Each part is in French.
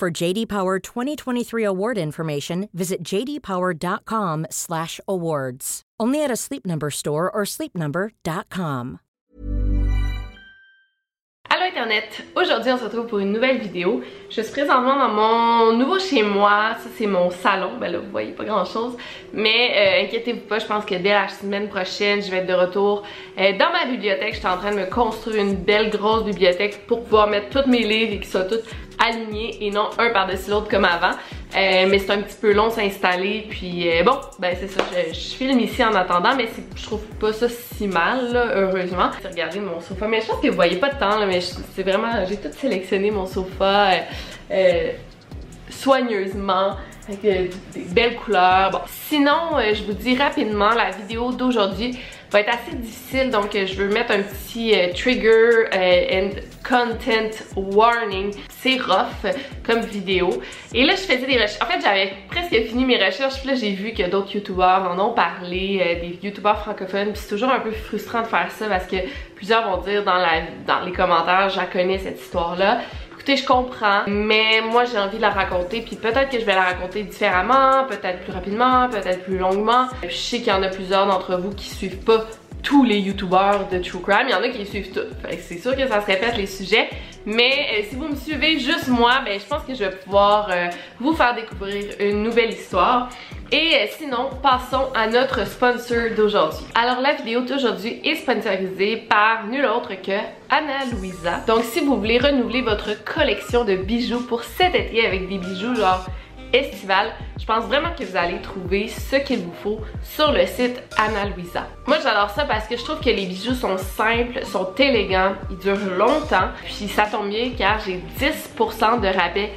For JD Power 2023 award information, visit jdpower.com/awards. Only at a Sleep Number store or sleepnumber.com. Allô Internet! Aujourd'hui, on se retrouve pour une nouvelle vidéo. Je suis présentement dans mon nouveau chez moi. Ça, c'est mon salon. Ben là, vous voyez pas grand chose. Mais euh, inquiétez-vous pas, je pense que dès la semaine prochaine, je vais être de retour euh, dans ma bibliothèque. Je suis en train de me construire une belle grosse bibliothèque pour pouvoir mettre tous mes livres et qu'ils soient tous alignés et non un par-dessus l'autre comme avant. Euh, mais c'est un petit peu long s'installer puis euh, bon ben c'est ça je, filme ici en attendant mais je trouve pas ça si mal là, heureusement. Regardez mon sofa mais je pense que vous voyez pas de temps mais c'est vraiment j'ai tout sélectionné mon sofa euh soigneusement avec des belles couleurs. Bon sinon je vous dis rapidement la vidéo d'aujourd'hui va être assez difficile donc je veux mettre un petit euh, trigger euh, and content warning. C'est rough comme vidéo. Et là je faisais des recherches. En fait j'avais presque fini mes recherches puis là j'ai vu que d'autres youtubeurs en ont parlé euh, des youtubeurs francophones puis c'est toujours un peu frustrant de faire ça parce que plusieurs vont dire dans, la, dans les commentaires je connais cette histoire là Écoutez, je comprends, mais moi j'ai envie de la raconter, puis peut-être que je vais la raconter différemment, peut-être plus rapidement, peut-être plus longuement. Je sais qu'il y en a plusieurs d'entre vous qui suivent pas tous les youtubeurs de True Crime, il y en a qui suivent tout. c'est sûr que ça se répète les sujets, mais euh, si vous me suivez juste moi, ben je pense que je vais pouvoir euh, vous faire découvrir une nouvelle histoire. Et euh, sinon, passons à notre sponsor d'aujourd'hui. Alors la vidéo d'aujourd'hui est sponsorisée par nul autre que Anna Louisa. Donc si vous voulez renouveler votre collection de bijoux pour cet été avec des bijoux genre estival, je pense vraiment que vous allez trouver ce qu'il vous faut sur le site Anna Luisa. Moi j'adore ça parce que je trouve que les bijoux sont simples, sont élégants, ils durent longtemps, puis ça tombe bien car j'ai 10% de rabais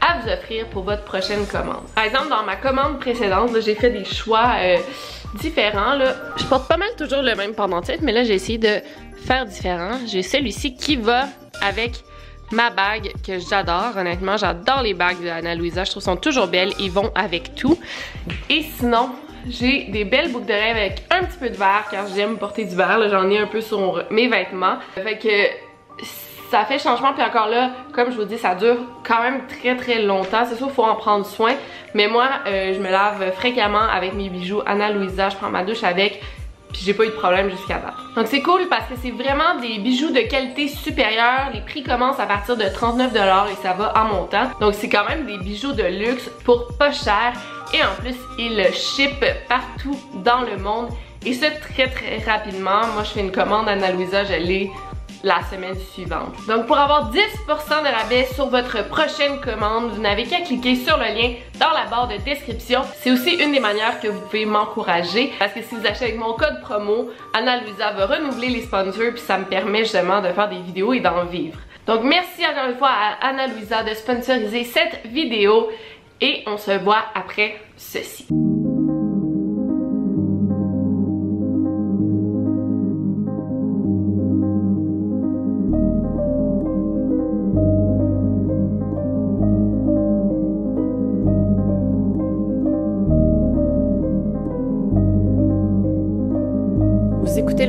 à vous offrir pour votre prochaine commande. Par exemple, dans ma commande précédente, j'ai fait des choix euh, différents. Je porte pas mal toujours le même pendentif, mais là j'ai essayé de faire différent. J'ai celui-ci qui va avec ma bague que j'adore. Honnêtement, j'adore les bagues de Anna Luisa. Je trouve qu'elles sont toujours belles. Ils vont avec tout. Et sinon, j'ai des belles boucles rêve avec un petit peu de verre car j'aime porter du verre. J'en ai un peu sur mes vêtements. Fait que ça fait changement puis encore là comme je vous dis ça dure quand même très très longtemps c'est sûr faut en prendre soin mais moi euh, je me lave fréquemment avec mes bijoux Anna Luisa je prends ma douche avec j'ai pas eu de problème jusqu'à date. Donc c'est cool parce que c'est vraiment des bijoux de qualité supérieure. Les prix commencent à partir de 39$ et ça va en montant. Donc c'est quand même des bijoux de luxe pour pas cher. Et en plus, ils ship partout dans le monde. Et ça très très rapidement. Moi je fais une commande à Ana Luisa, je l'ai la semaine suivante. Donc pour avoir 10% de rabais sur votre prochaine commande, vous n'avez qu'à cliquer sur le lien dans la barre de description. C'est aussi une des manières que vous pouvez m'encourager parce que si vous achetez avec mon code promo, Anna Luisa va renouveler les sponsors puis ça me permet justement de faire des vidéos et d'en vivre. Donc merci encore une fois à Anna Luisa de sponsoriser cette vidéo et on se voit après ceci.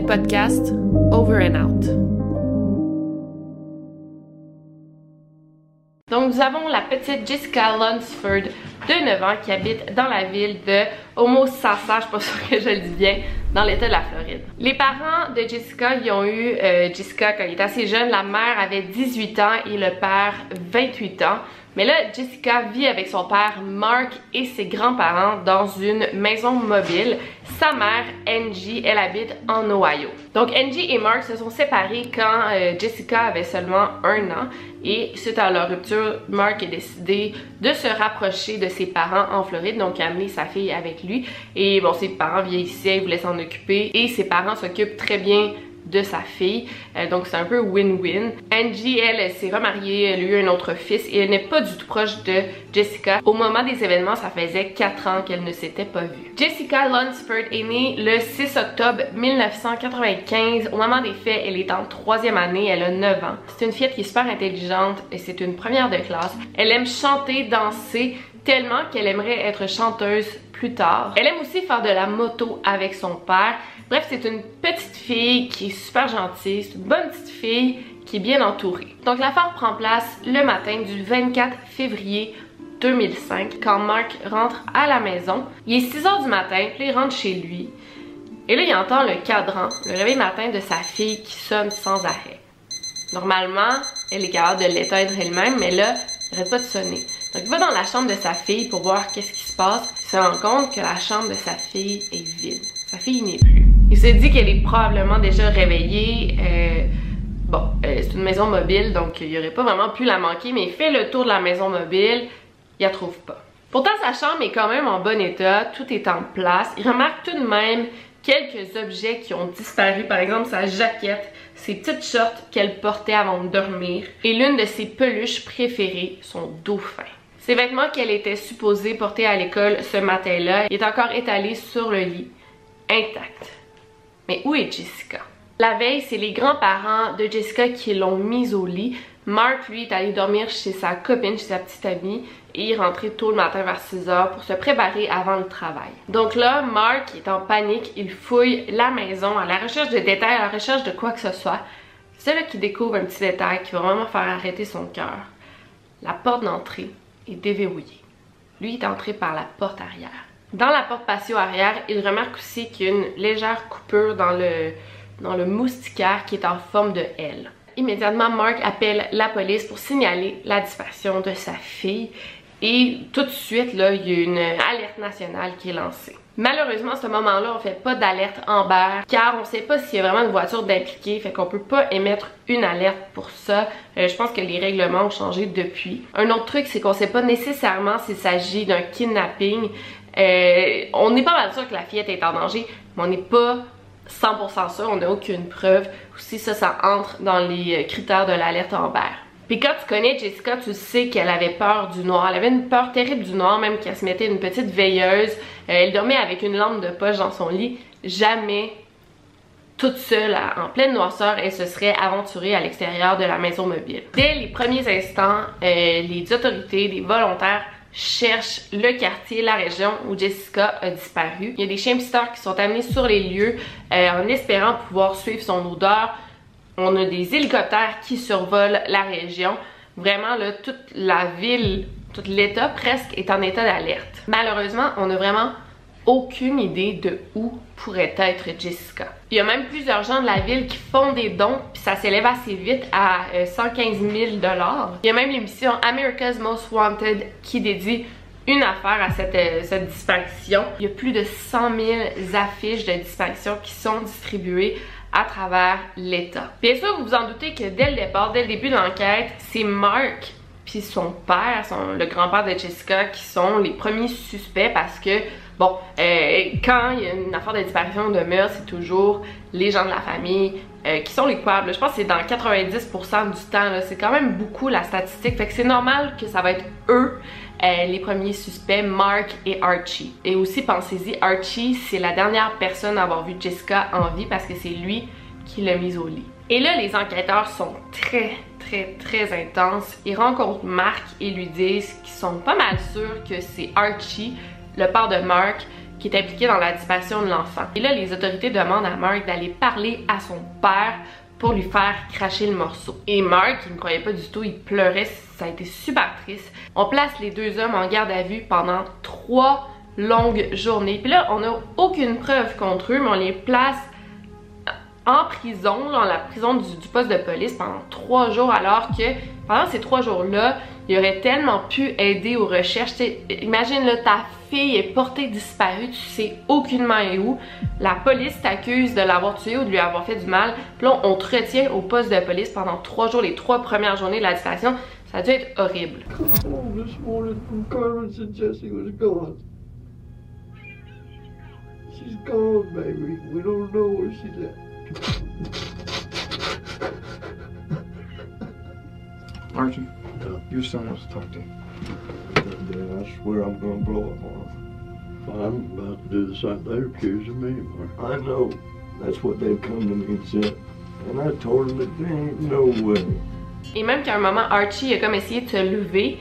Podcast Over and Out. Donc, nous avons la petite Jessica Lunsford de 9 ans qui habite dans la ville de Homosassa, je suis pas sûre que je le dis bien, dans l'état de la Floride. Les parents de Jessica, ils ont eu euh, Jessica quand elle était assez jeune. La mère avait 18 ans et le père 28 ans. Mais là, Jessica vit avec son père Mark et ses grands-parents dans une maison mobile. Sa mère, Angie, elle habite en Ohio. Donc Angie et Mark se sont séparés quand euh, Jessica avait seulement un an. Et suite à leur rupture, Mark a décidé de se rapprocher de ses parents en Floride, donc amener sa fille avec lui. Et bon, ses parents vieillissaient, ils voulaient s'en occuper. Et ses parents s'occupent très bien de sa fille. Euh, donc c'est un peu win-win. Angie, elle, s'est remariée, elle a eu un autre fils et elle n'est pas du tout proche de Jessica. Au moment des événements, ça faisait 4 ans qu'elle ne s'était pas vue. Jessica Lunsford est née le 6 octobre 1995. Au moment des faits, elle est en troisième année, elle a 9 ans. C'est une fille qui est super intelligente et c'est une première de classe. Elle aime chanter, danser, tellement qu'elle aimerait être chanteuse plus tard. Elle aime aussi faire de la moto avec son père. Bref, c'est une petite fille qui est super gentille, c'est une bonne petite fille qui est bien entourée. Donc l'affaire prend place le matin du 24 février 2005 quand Mark rentre à la maison. Il est 6 h du matin, puis il rentre chez lui. Et là, il entend le cadran, le réveil matin de sa fille qui sonne sans arrêt. Normalement, elle est capable de l'éteindre elle-même, mais là, elle n'arrête pas de sonner. Donc il va dans la chambre de sa fille pour voir qu'est-ce qui se passe. Se rend compte que la chambre de sa fille est vide. Sa fille n'y est plus. Il se dit qu'elle est probablement déjà réveillée. Euh, bon, euh, c'est une maison mobile, donc il aurait pas vraiment pu la manquer, mais il fait le tour de la maison mobile, il la trouve pas. Pourtant, sa chambre est quand même en bon état, tout est en place. Il remarque tout de même quelques objets qui ont disparu, par exemple sa jaquette, ses petites shorts qu'elle portait avant de dormir et l'une de ses peluches préférées, son dauphin. Ces vêtements qu'elle était supposée porter à l'école ce matin-là est encore étalé sur le lit, intact. Mais où est Jessica? La veille, c'est les grands-parents de Jessica qui l'ont mise au lit. Mark, lui, est allé dormir chez sa copine, chez sa petite amie, et il est rentré tôt le matin vers 6 heures pour se préparer avant le travail. Donc là, Mark est en panique, il fouille la maison à la recherche de détails, à la recherche de quoi que ce soit. C'est là qu'il découvre un petit détail qui va vraiment faire arrêter son cœur. La porte d'entrée est. Lui est entré par la porte arrière. Dans la porte patio arrière, il remarque aussi qu'il y a une légère coupure dans le, dans le moustiquaire qui est en forme de L. Immédiatement, Mark appelle la police pour signaler la disparition de sa fille et tout de suite, là, il y a une alerte nationale qui est lancée. Malheureusement, à ce moment-là, on fait pas d'alerte Amber car on sait pas s'il y a vraiment une voiture d'impliquée, fait qu'on peut pas émettre une alerte pour ça. Euh, je pense que les règlements ont changé depuis. Un autre truc, c'est qu'on sait pas nécessairement s'il s'agit d'un kidnapping. Euh, on n'est pas mal sûr que la fillette est en danger, mais on n'est pas 100% sûr, on n'a aucune preuve. Aussi, ça, ça entre dans les critères de l'alerte Amber. Puis quand tu connais Jessica, tu sais qu'elle avait peur du noir. Elle avait une peur terrible du noir, même qu'elle se mettait une petite veilleuse. Euh, elle dormait avec une lampe de poche dans son lit. Jamais toute seule, en pleine noirceur, elle se serait aventurée à l'extérieur de la maison mobile. Dès les premiers instants, euh, les autorités, les volontaires cherchent le quartier, la région où Jessica a disparu. Il y a des chiens qui sont amenés sur les lieux euh, en espérant pouvoir suivre son odeur, on a des hélicoptères qui survolent la région. Vraiment, toute la ville, tout l'État presque est en état d'alerte. Malheureusement, on n'a vraiment aucune idée de où pourrait être Jessica. Il y a même plusieurs gens de la ville qui font des dons, puis ça s'élève assez vite à 115 euh, 000 Il y a même l'émission America's Most Wanted qui dédie une affaire à cette, euh, cette disparition. Il y a plus de 100 000 affiches de disparition qui sont distribuées à travers l'État. Bien sûr, vous vous en doutez que dès le départ, dès le début de l'enquête, c'est Mark puis son père, son, le grand-père de Jessica, qui sont les premiers suspects parce que, bon, euh, quand il y a une affaire de disparition de meurtre, c'est toujours les gens de la famille euh, qui sont les coupables. Je pense que c'est dans 90% du temps, c'est quand même beaucoup la statistique, fait que c'est normal que ça va être eux euh, les premiers suspects, Mark et Archie. Et aussi, pensez-y, Archie, c'est la dernière personne à avoir vu Jessica en vie parce que c'est lui qui l'a mise au lit. Et là, les enquêteurs sont très, très, très intenses. Ils rencontrent Mark et lui disent qu'ils sont pas mal sûrs que c'est Archie, le père de Mark, qui est impliqué dans la disparition de l'enfant. Et là, les autorités demandent à Mark d'aller parler à son père pour lui faire cracher le morceau. Et Mark, il ne croyait pas du tout, il pleurait, ça a été super triste. On place les deux hommes en garde à vue pendant trois longues journées. Puis là, on n'a aucune preuve contre eux, mais on les place en prison, dans la prison du, du, poste de police pendant trois jours, alors que pendant ces trois jours-là, il aurait tellement pu aider aux recherches. Imagine là, ta fille est portée disparue, tu sais aucunement où. La police t'accuse de l'avoir tuée ou de lui avoir fait du mal. Puis là, on te retient au poste de police pendant trois jours, les trois premières journées de la distraction. Ça a dû être horrible. Archie. Yeah. your son wants to talk to you. Then I swear I'm gonna blow up on them. I'm about to do the same. They're accusing me. I know. That's what they've come to me and said. And I told them that there ain't no way. Et même qu'à un moment, Archie a comme essayé de se lever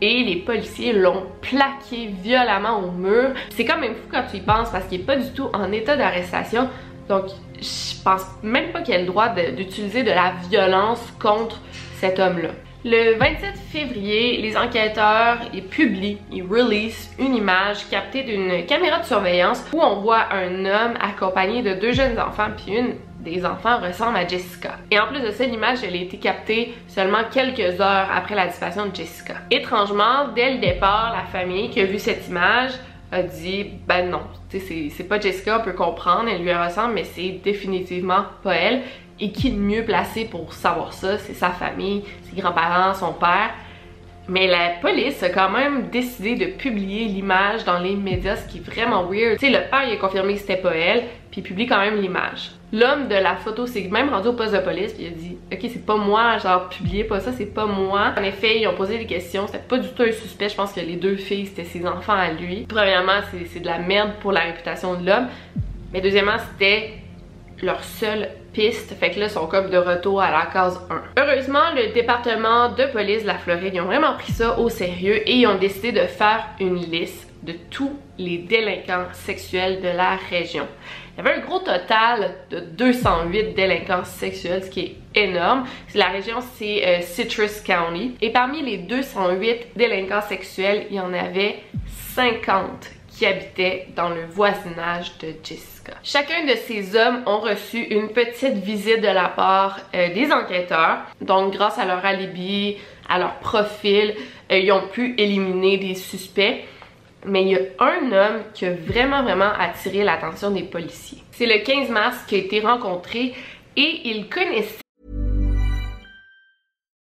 et les policiers l'ont plaqué violemment au mur. C'est quand même fou quand tu y penses parce qu'il est pas du tout en état d'arrestation. Donc, je pense même pas qu'il ait le droit de- d'utiliser de la violence contre cet homme-là. Le 27 février, les enquêteurs ils publient, ils release une image captée d'une caméra de surveillance où on voit un homme accompagné de deux jeunes enfants puis une des enfants ressemble à Jessica. Et en plus de ça, l'image elle a été captée seulement quelques heures après la disparition de Jessica. Étrangement, dès le départ, la famille qui a vu cette image a dit ben non, c'est pas Jessica, on peut comprendre, elle lui ressemble, mais c'est définitivement pas elle. Et qui de mieux placé pour savoir ça, c'est sa famille, ses grands-parents, son père. Mais la police a quand même décidé de publier l'image dans les médias, ce qui est vraiment weird. Tu sais, le père il a confirmé que c'était pas elle, puis il publie quand même l'image. L'homme de la photo s'est même rendu au poste de police, puis il a dit Ok, c'est pas moi, genre, publiez pas ça, c'est pas moi. En effet, ils ont posé des questions, c'était pas du tout un suspect, je pense que les deux filles c'était ses enfants à lui. Premièrement, c'est- de la merde pour la réputation de l'homme, mais deuxièmement, c'était leur seule piste. Fait que là, ils sont comme de retour à la case 1. Heureusement, le département de police de la Floride, ils ont vraiment pris ça au sérieux et ils ont décidé de faire une liste de tous les délinquants sexuels de la région. Il y avait un gros total de 208 délinquants sexuels, ce qui est énorme. La région, c'est euh, Citrus County. Et parmi les 208 délinquants sexuels, il y en avait 50 qui habitaient dans le voisinage de Jessica. Chacun de ces hommes ont reçu une petite visite de la part euh, des enquêteurs. Donc, grâce à leur alibi, à leur profil, euh, ils ont pu éliminer des suspects. Mais il y a un homme qui a vraiment, vraiment attiré l'attention des policiers. C'est le 15 mars qu'il a été rencontré et il connaissait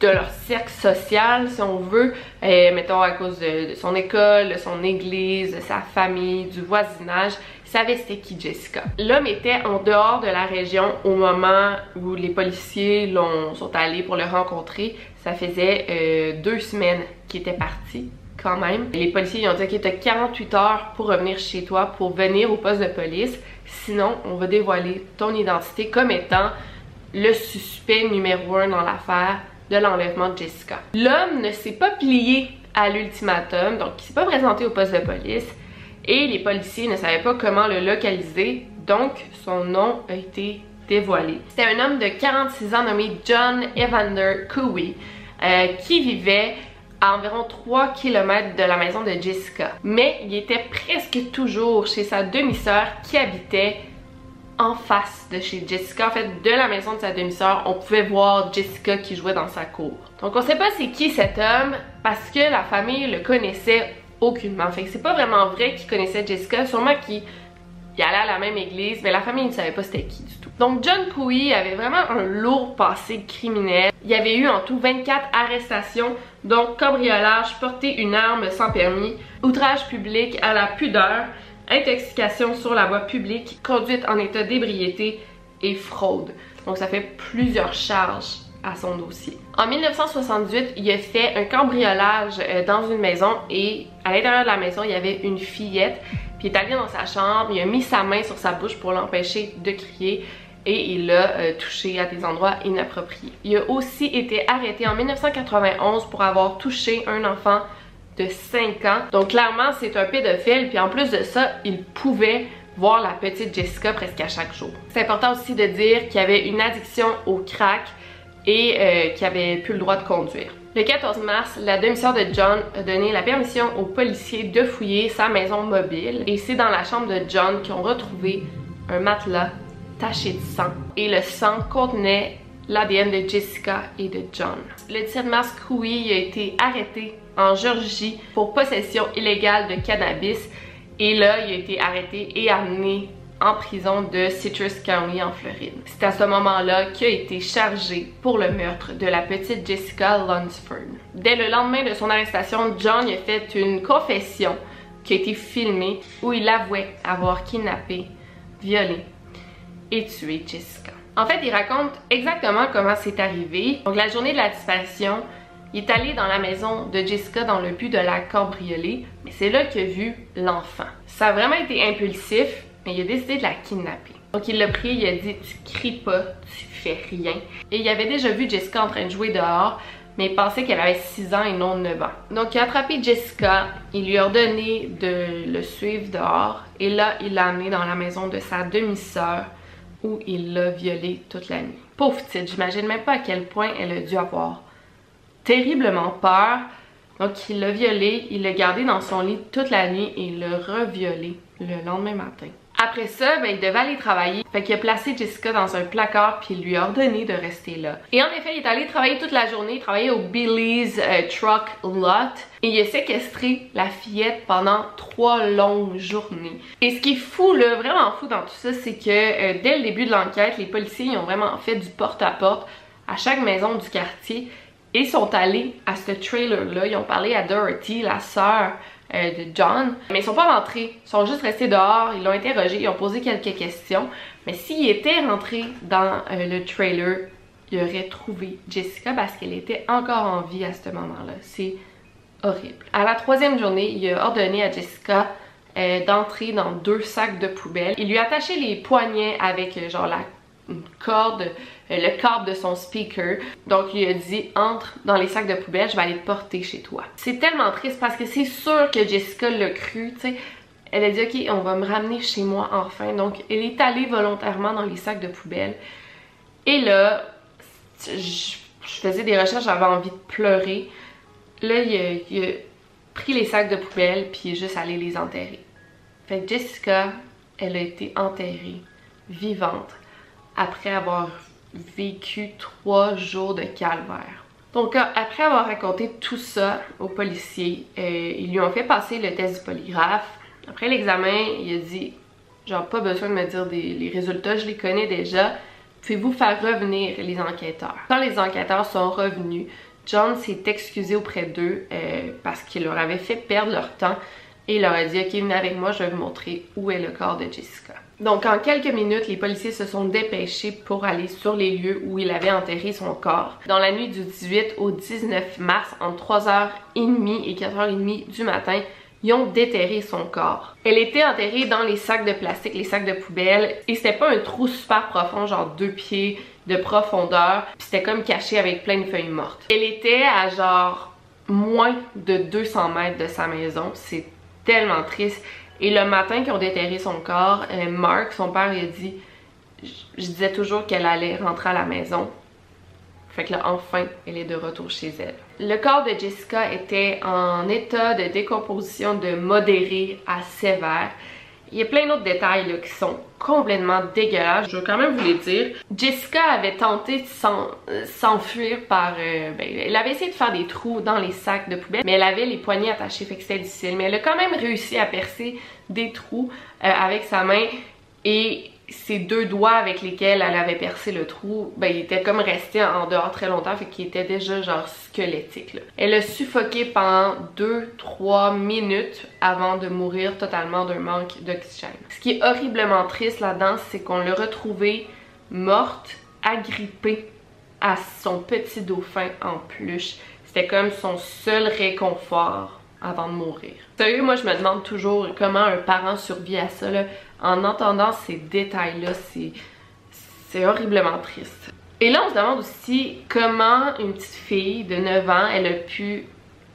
de leur cercle social, si on veut, euh, mettons à cause de, son école, de son église, de sa famille, du voisinage, ils savaient c'était qui Jessica. L'homme était en dehors de la région au moment où les policiers l'ont sont allés pour le rencontrer. Ça faisait euh, deux semaines qu'il était parti quand même. Les policiers ils ont dit ok t'as 48 heures pour revenir chez toi, pour venir au poste de police, sinon on va dévoiler ton identité comme étant le suspect numéro un dans l'affaire de l'enlèvement de Jessica. L'homme ne s'est pas plié à l'ultimatum, donc il s'est pas présenté au poste de police et les policiers ne savaient pas comment le localiser, donc son nom a été dévoilé. C'était un homme de 46 ans nommé John Evander Cooey euh, qui vivait à environ 3 km de la maison de Jessica. Mais il était presque toujours chez sa demi-sœur qui habitait en face de chez Jessica, en fait de la maison de sa demi-sœur, on pouvait voir Jessica qui jouait dans sa cour. Donc on sait pas c'est qui cet homme parce que la famille le connaissait aucunement. Fait que c'est pas vraiment vrai qu'il connaissait Jessica, sûrement qu'il il allait à la même église, mais la famille ne savait pas c'était qui du tout. Donc John Couey avait vraiment un lourd passé criminel. Il y avait eu en tout 24 arrestations, donc cambriolage, porter une arme sans permis, outrage public à la pudeur, intoxication sur la voie publique, conduite en état d'ébriété et fraude. Donc ça fait plusieurs charges à son dossier. En 1978, il a fait un cambriolage euh, dans une maison et à l'intérieur de la maison, il y avait une fillette. Puis il est allé dans sa chambre, il a mis sa main sur sa bouche pour l'empêcher de crier et il l'a euh, touché à des endroits inappropriés. Il a aussi été arrêté en 1991 pour avoir touché un enfant de 5 ans. Donc clairement, c'est un pédophile. Puis en plus de ça, il pouvait voir la petite Jessica presque à chaque jour. C'est important aussi de dire qu'il avait une addiction au crack et euh, qu'il avait plus le droit de conduire. Le 14 mars, la demi-sœur de John a donné la permission aux policiers de fouiller sa maison mobile et c'est dans la chambre de John qu'ils ont retrouvé un matelas taché de sang et le sang contenait l'ADN de Jessica et de John. Le 17 mars, Cooey a été arrêté en Georgie pour possession illégale de cannabis et là, il a été arrêté et amené en prison de Citrus County en Floride. C'est à ce moment-là qu'il a été chargé pour le meurtre de la petite Jessica Lunsford. Dès le lendemain de son arrestation, John a fait une confession qui a été filmée où il avouait avoir kidnappé, violé et tué Jessica. En fait, il raconte exactement comment c'est arrivé. Donc la journée de la disparition, il est allé dans la maison de Jessica dans le but de la cambrioler, mais c'est là qu'il a vu l'enfant. Ça a vraiment été impulsif, mais il a décidé de la kidnapper. Donc il l'a pris, il a dit tu cries pas, tu fais rien. Et il avait déjà vu Jessica en train de jouer dehors, mais il pensait qu'elle avait 6 ans et non 9 ans. Donc il a attrapé Jessica, il lui a ordonné de le suivre dehors, et là il l'a amené dans la maison de sa demi-sœur où il l'a violée toute la nuit. Pauvre petite, j'imagine même pas à quel point elle a dû avoir terriblement peur. Donc il l'a violée, il l'a gardé dans son lit toute la nuit et il l'a reviolée le lendemain matin. Après ça, ben, il devait aller travailler. Fait qu'il a placé Jessica dans un placard puis il lui a ordonné de rester là. Et en effet, il est allé travailler toute la journée, travailler au Billy's euh, Truck Lot. Et il a séquestré la fillette pendant trois longues journées. Et ce qui est fou, là, vraiment fou dans tout ça, c'est que euh, dès le début de l'enquête, les policiers ont vraiment fait du porte-à-porte -à, -à chaque maison du quartier et sont allés à ce trailer-là. Ils ont parlé à Dorothy, la sœur euh, de John, mais ils sont pas rentrés. Ils sont juste restés dehors, ils l'ont interrogé, ils ont posé quelques questions. Mais s'ils étaient rentrés dans euh, le trailer, ils auraient trouvé Jessica parce qu'elle était encore en vie à ce moment-là. C'est horrible. À la troisième journée, il a ordonné à Jessica euh, d'entrer dans deux sacs de poubelle. Il lui a attaché les poignets avec genre la corde, euh, le câble de son speaker. Donc il a dit entre dans les sacs de poubelle, je vais aller te porter chez toi. C'est tellement triste parce que c'est sûr que Jessica l'a cru, tu sais. Elle a dit ok on va me ramener chez moi enfin. Donc elle est allée volontairement dans les sacs de poubelle. Et là, je, faisais des recherches, j'avais envie de pleurer. Là il a, il a pris les sacs de poubelle puis il est juste allé les enterrer. Fait que Jessica, elle a été enterrée vivante après avoir vécu trois jours de calvaire. Donc après avoir raconté tout ça aux policiers, euh, ils lui ont fait passer le test du polygraphe. Après l'examen, il a dit genre pas besoin de me dire les résultats, je les connais déjà. Pouvez-vous faire revenir les enquêteurs? Quand les enquêteurs sont revenus, John s'est excusé auprès d'eux euh, parce qu'il leur avait fait perdre leur temps et il leur a dit ok venez avec moi, je vais vous montrer où est le corps de Jessica. Donc en quelques minutes, les policiers se sont dépêchés pour aller sur les lieux où il avait enterré son corps. Dans la nuit du 18 au 19 mars, entre 3h30 et 4h30 du matin, ils ont déterré son corps. Elle était enterrée dans les sacs de plastique, les sacs de poubelle, et c'était pas un trou super profond, genre deux pieds de profondeur, puis c'était comme caché avec plein de feuilles mortes. Elle était à genre moins de 200 mètres de sa maison, c'est tellement triste. Et le matin qu'ils ont déterré son corps, euh, Mark, son père, il a dit Je disais toujours qu'elle allait rentrer à la maison. Fait que là, enfin, elle est de retour chez elle. Le corps de Jessica était en état de décomposition de modéré à sévère. Il y a plein d'autres détails qui sont complètement dégueulasses. Je veux quand même vous les dire. Jessica avait tenté de s'enfuir par... Euh, ben, elle avait essayé de faire des trous dans les sacs de poubelle, mais elle avait les poignets attachés, fait que c'était difficile. Mais elle a quand même réussi à percer des trous euh, avec sa main et ses deux doigts avec lesquels elle avait percé le trou, ben il était comme resté en dehors très longtemps, fait qu'il était déjà genre squelettique. Là. Elle a suffoqué pendant 2-3 minutes avant de mourir totalement d'un manque d'oxygène. Ce qui est horriblement triste là-dedans, c'est qu'on l'a retrouvée morte, agrippée à son petit dauphin en peluche. C'était comme son seul réconfort avant de mourir. Sérieux, moi je me demande toujours comment un parent survit à ça. Là. En entendant ces détails-là, c'est horriblement triste. Et là, on se demande aussi comment une petite fille de 9 ans, elle a pu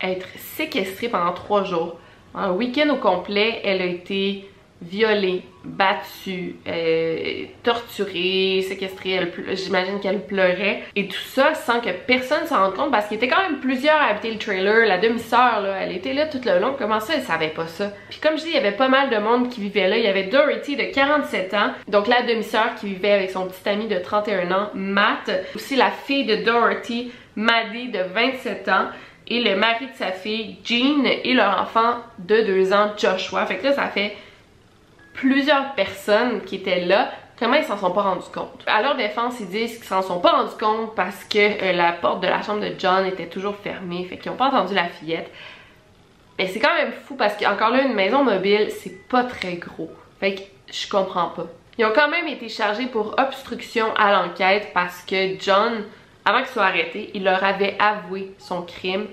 être séquestrée pendant 3 jours. Un week-end au complet, elle a été violée, battue, euh, torturée, séquestrée, j'imagine qu'elle pleurait, et tout ça sans que personne s'en rende compte parce qu'il était quand même plusieurs à habiter le trailer, la demi-sœur, là, elle était là tout le long, comment ça elle savait pas ça? Puis comme je dis, il y avait pas mal de monde qui vivait là, il y avait Dorothy de 47 ans, donc la demi-sœur qui vivait avec son petit ami de 31 ans, Matt, aussi la fille de Dorothy, Maddie de 27 ans, et le mari de sa fille, Jean, et leur enfant de 2 ans, Joshua. Fait que là, ça fait plusieurs personnes qui étaient là, comment ils s'en sont pas rendus compte? À leur défense, ils disent qu'ils s'en sont pas rendus compte parce que euh, la porte de la chambre de John était toujours fermée, fait qu'ils ont pas entendu la fillette. Mais c'est quand même fou parce qu'encore là, une maison mobile, c'est pas très gros. Fait que je comprends pas. Ils ont quand même été chargés pour obstruction à l'enquête parce que John, avant qu'il soit arrêté, il leur avait avoué son crime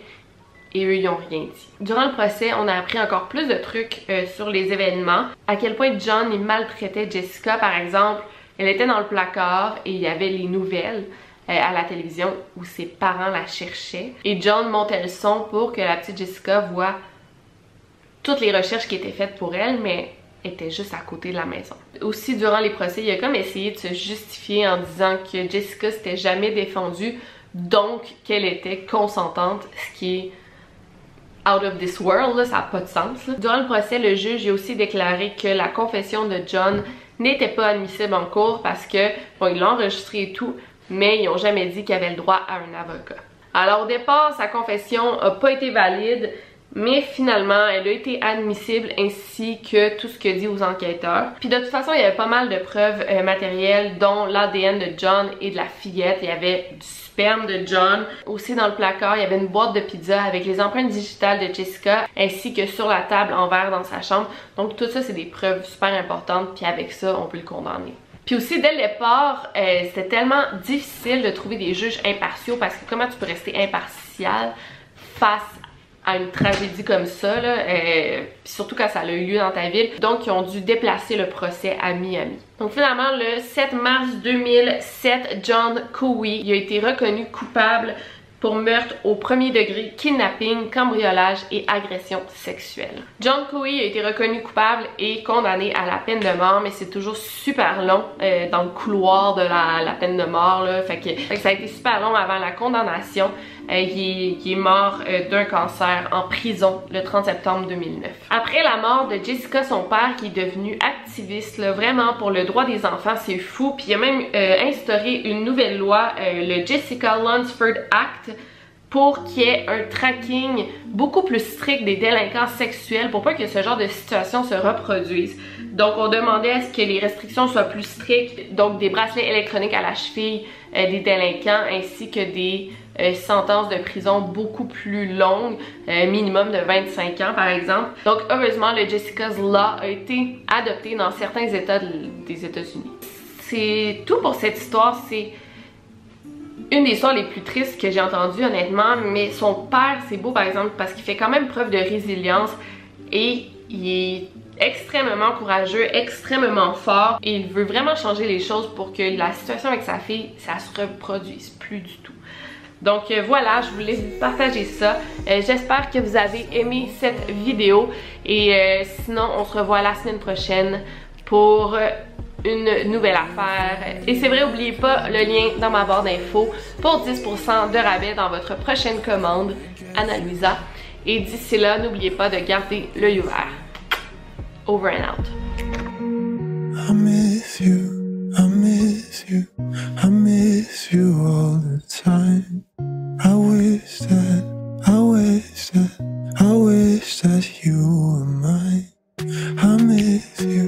et eux, ils n'ont rien dit. Durant le procès, on a appris encore plus de trucs euh, sur les événements. À quel point John, il maltraitait Jessica, par exemple. Elle était dans le placard et il y avait les nouvelles euh, à la télévision où ses parents la cherchaient. Et John montait le son pour que la petite Jessica voit toutes les recherches qui étaient faites pour elle, mais était juste à côté de la maison. Aussi, durant les procès, il a comme essayé de se justifier en disant que Jessica s'était jamais défendue, donc qu'elle était consentante, ce qui est out of this world, ça n'a pas de sens. Durant le procès, le juge a aussi déclaré que la confession de John n'était pas admissible en cours parce que, bon, il l'a enregistré et tout, mais ils n'ont jamais dit qu'il avait le droit à un avocat. Alors au départ, sa confession n'a pas été valide, mais finalement, elle a été admissible ainsi que tout ce que dit aux enquêteurs. Puis de toute façon, il y avait pas mal de preuves euh, matérielles, dont l'ADN de John et de la fillette. Il y avait du de John. Aussi dans le placard, il y avait une boîte de pizza avec les empreintes digitales de Jessica ainsi que sur la table en verre dans sa chambre. Donc tout ça, c'est des preuves super importantes puis avec ça, on peut le condamner. Puis aussi, dès le départ, euh, c'était tellement difficile de trouver des juges impartiaux parce que comment tu peux rester impartial face à une tragédie comme ça, euh, surtout quand ça a eu lieu dans ta ville. Donc, ils ont dû déplacer le procès à Miami. Donc finalement, le 7 mars 2007, John Cowie a été reconnu coupable pour meurtre au premier degré, kidnapping, cambriolage et agression sexuelle. John Cowie a été reconnu coupable et condamné à la peine de mort, mais c'est toujours super long euh, dans le couloir de la, peine de mort. Fait, que, ça a été super long avant la condamnation. Euh, il, est, mort euh, d'un cancer en prison le 30 septembre 2009. Après la mort de Jessica, son père, qui est devenu activiste vraiment pour le droit des enfants, c'est fou. Puis il a même instauré une nouvelle loi, le Jessica Lunsford Act, pour qu'il y ait un tracking beaucoup plus strict des délinquants sexuels pour pas que ce genre de situation se reproduise. Donc on demandait à ce que les restrictions soient plus strictes, donc des bracelets électroniques à la cheville euh, des délinquants ainsi que des euh, sentences de prison beaucoup plus longues, euh, minimum de 25 ans par exemple. Donc heureusement le Jessica's Law a été adopté dans certains états des États-Unis. C'est tout pour cette histoire, c'est une des histoires les plus tristes que j'ai entendues honnêtement, mais son père c'est beau par exemple parce qu'il fait quand même preuve de résilience et il est extrêmement courageux, extrêmement fort et il veut vraiment changer les choses pour que la situation avec sa fille, ça se reproduise plus du tout. Donc euh, voilà, je voulais vous partager ça. Euh, j'espère que vous avez aimé cette vidéo et euh, sinon on se revoit la semaine prochaine pour une nouvelle affaire. Et c'est vrai, n'oubliez pas le lien dans ma barre d'infos pour 10% de rabais dans votre prochaine commande, Anna Luisa. Et d'ici là, n'oubliez pas de garder l'œil ouvert. Over and out. I miss you, I miss you, I miss you all the time. I wish that, I wish that, I wish that you were mine. I miss you.